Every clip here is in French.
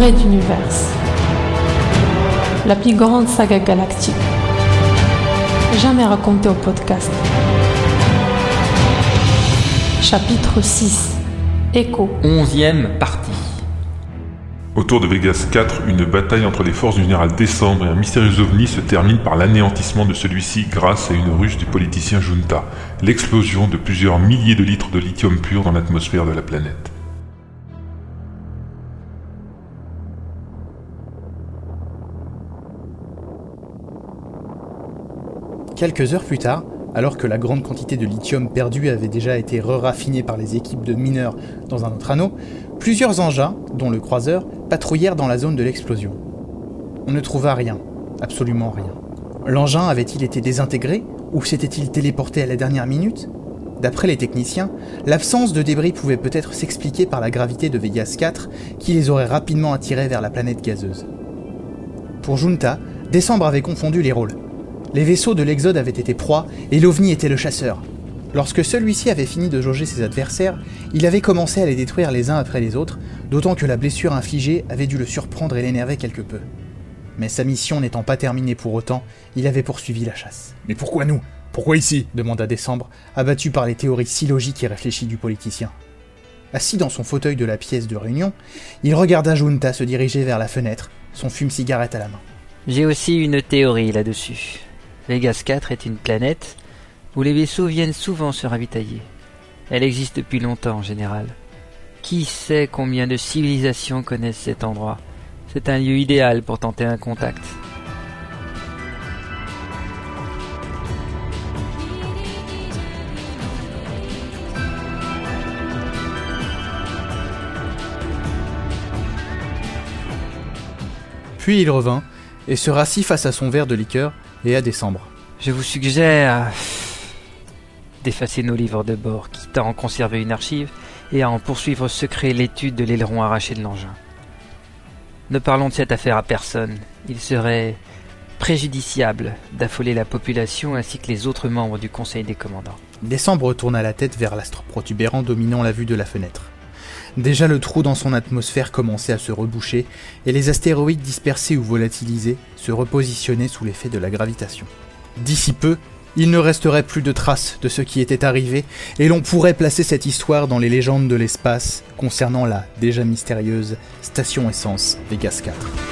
Red Universe. La plus grande saga galactique. Jamais racontée au podcast. Chapitre 6. Écho. Onzième partie. Autour de Vegas 4, une bataille entre les forces du général Décembre et un mystérieux ovni se termine par l'anéantissement de celui-ci grâce à une ruse du politicien Junta, l'explosion de plusieurs milliers de litres de lithium pur dans l'atmosphère de la planète. Quelques heures plus tard, alors que la grande quantité de lithium perdu avait déjà été re-raffinée par les équipes de mineurs dans un autre anneau, plusieurs engins, dont le croiseur, patrouillèrent dans la zone de l'explosion. On ne trouva rien, absolument rien. L'engin avait-il été désintégré ou s'était-il téléporté à la dernière minute? D'après les techniciens, l'absence de débris pouvait peut-être s'expliquer par la gravité de Vegas 4 qui les aurait rapidement attirés vers la planète gazeuse. Pour Junta, Décembre avait confondu les rôles. Les vaisseaux de l'Exode avaient été proies et l'OVNI était le chasseur. Lorsque celui-ci avait fini de jauger ses adversaires, il avait commencé à les détruire les uns après les autres, d'autant que la blessure infligée avait dû le surprendre et l'énerver quelque peu. Mais sa mission n'étant pas terminée pour autant, il avait poursuivi la chasse. Mais pourquoi nous? Pourquoi ici? demanda Décembre, abattu par les théories si logiques et réfléchies du politicien. Assis dans son fauteuil de la pièce de réunion, il regarda Junta se diriger vers la fenêtre, son fume-cigarette à la main. J'ai aussi une théorie là-dessus. Vegas 4 est une planète où les vaisseaux viennent souvent se ravitailler. Elle existe depuis longtemps en général. Qui sait combien de civilisations connaissent cet endroit? C'est un lieu idéal pour tenter un contact. Puis il revint et se rassit face à son verre de liqueur et à décembre. Je vous suggère d'effacer nos livres de bord, quitte à en conserver une archive et à en poursuivre secret l'étude de l'aileron arraché de l'engin. Ne parlons de cette affaire à personne. Il serait préjudiciable d'affoler la population ainsi que les autres membres du Conseil des commandants. Décembre tourna la tête vers l'astre protubérant dominant la vue de la fenêtre. Déjà le trou dans son atmosphère commençait à se reboucher et les astéroïdes dispersés ou volatilisés se repositionnaient sous l'effet de la gravitation. D'ici peu, il ne resterait plus de traces de ce qui était arrivé et l'on pourrait placer cette histoire dans les légendes de l'espace concernant la déjà mystérieuse station essence Vegas 4.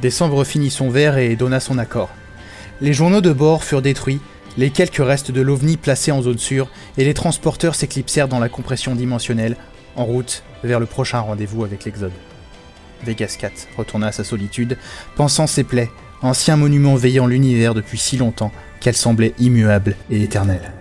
Décembre finit son verre et donna son accord. Les journaux de bord furent détruits, les quelques restes de l'OVNI placés en zone sûre, et les transporteurs s'éclipsèrent dans la compression dimensionnelle, en route vers le prochain rendez-vous avec l'Exode. Vegas 4 retourna à sa solitude, pensant ses plaies, ancien monument veillant l'univers depuis si longtemps qu'elle semblait immuable et éternelle.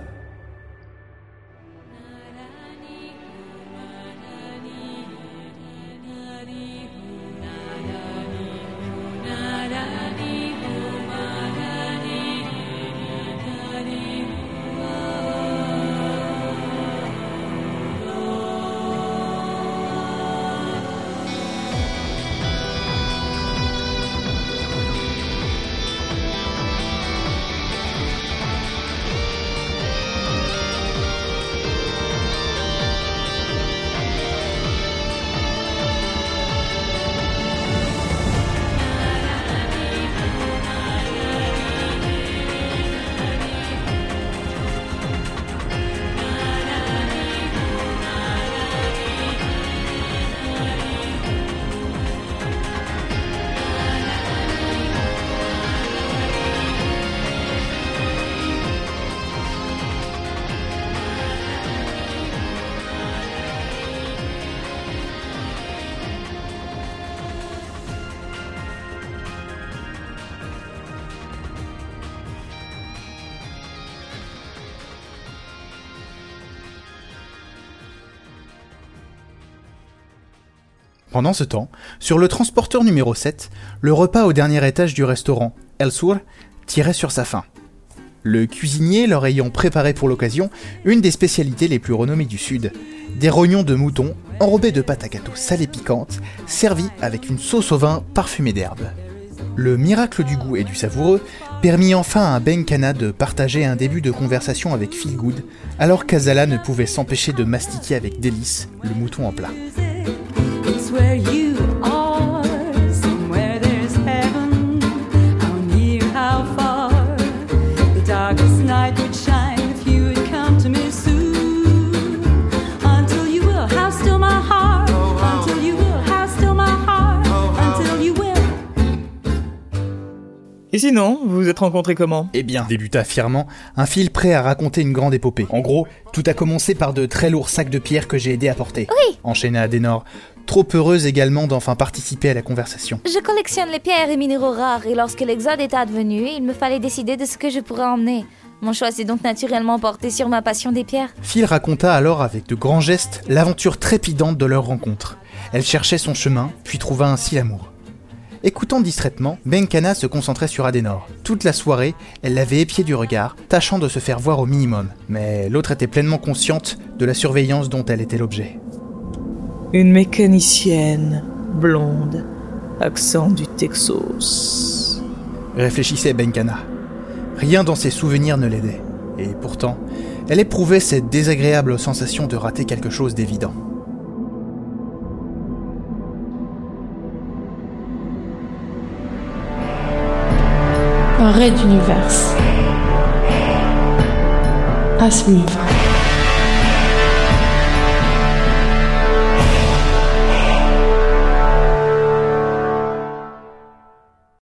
Pendant ce temps, sur le transporteur numéro 7, le repas au dernier étage du restaurant, El Sur, tirait sur sa faim. Le cuisinier leur ayant préparé pour l'occasion une des spécialités les plus renommées du Sud, des rognons de mouton enrobés de pâte à gâteau salée piquante, servis avec une sauce au vin parfumée d'herbes. Le miracle du goût et du savoureux permit enfin à Benkana de partager un début de conversation avec Feelgood, alors qu'Azala ne pouvait s'empêcher de mastiquer avec délice le mouton en plat. It's where you are, somewhere there's heaven. How near, how far, the darkest night would shine if you would come to me soon. Until you will, how still my heart. Until you will, how still my heart. Until you will. Et sinon, vous vous êtes rencontrés comment? Eh bien, débuta fièrement, un fil prêt à raconter une grande épopée. En gros, tout a commencé par de très lourds sacs de pierre que j'ai aidé à porter. Oui. Enchaîna Adenor, trop heureuse également d'enfin participer à la conversation. Je collectionne les pierres et minéraux rares et lorsque l'exode est advenu, il me fallait décider de ce que je pourrais emmener. Mon choix s'est donc naturellement porté sur ma passion des pierres. Phil raconta alors avec de grands gestes l'aventure trépidante de leur rencontre. Elle cherchait son chemin, puis trouva ainsi l'amour. Écoutant distraitement, Benkana se concentrait sur Adenor. Toute la soirée, elle l'avait épié du regard, tâchant de se faire voir au minimum. Mais l'autre était pleinement consciente de la surveillance dont elle était l'objet. Une mécanicienne, blonde, accent du Texas. Réfléchissait Benkana. Rien dans ses souvenirs ne l'aidait. Et pourtant, elle éprouvait cette désagréable sensation de rater quelque chose d'évident. Un raid d'univers. À suivre.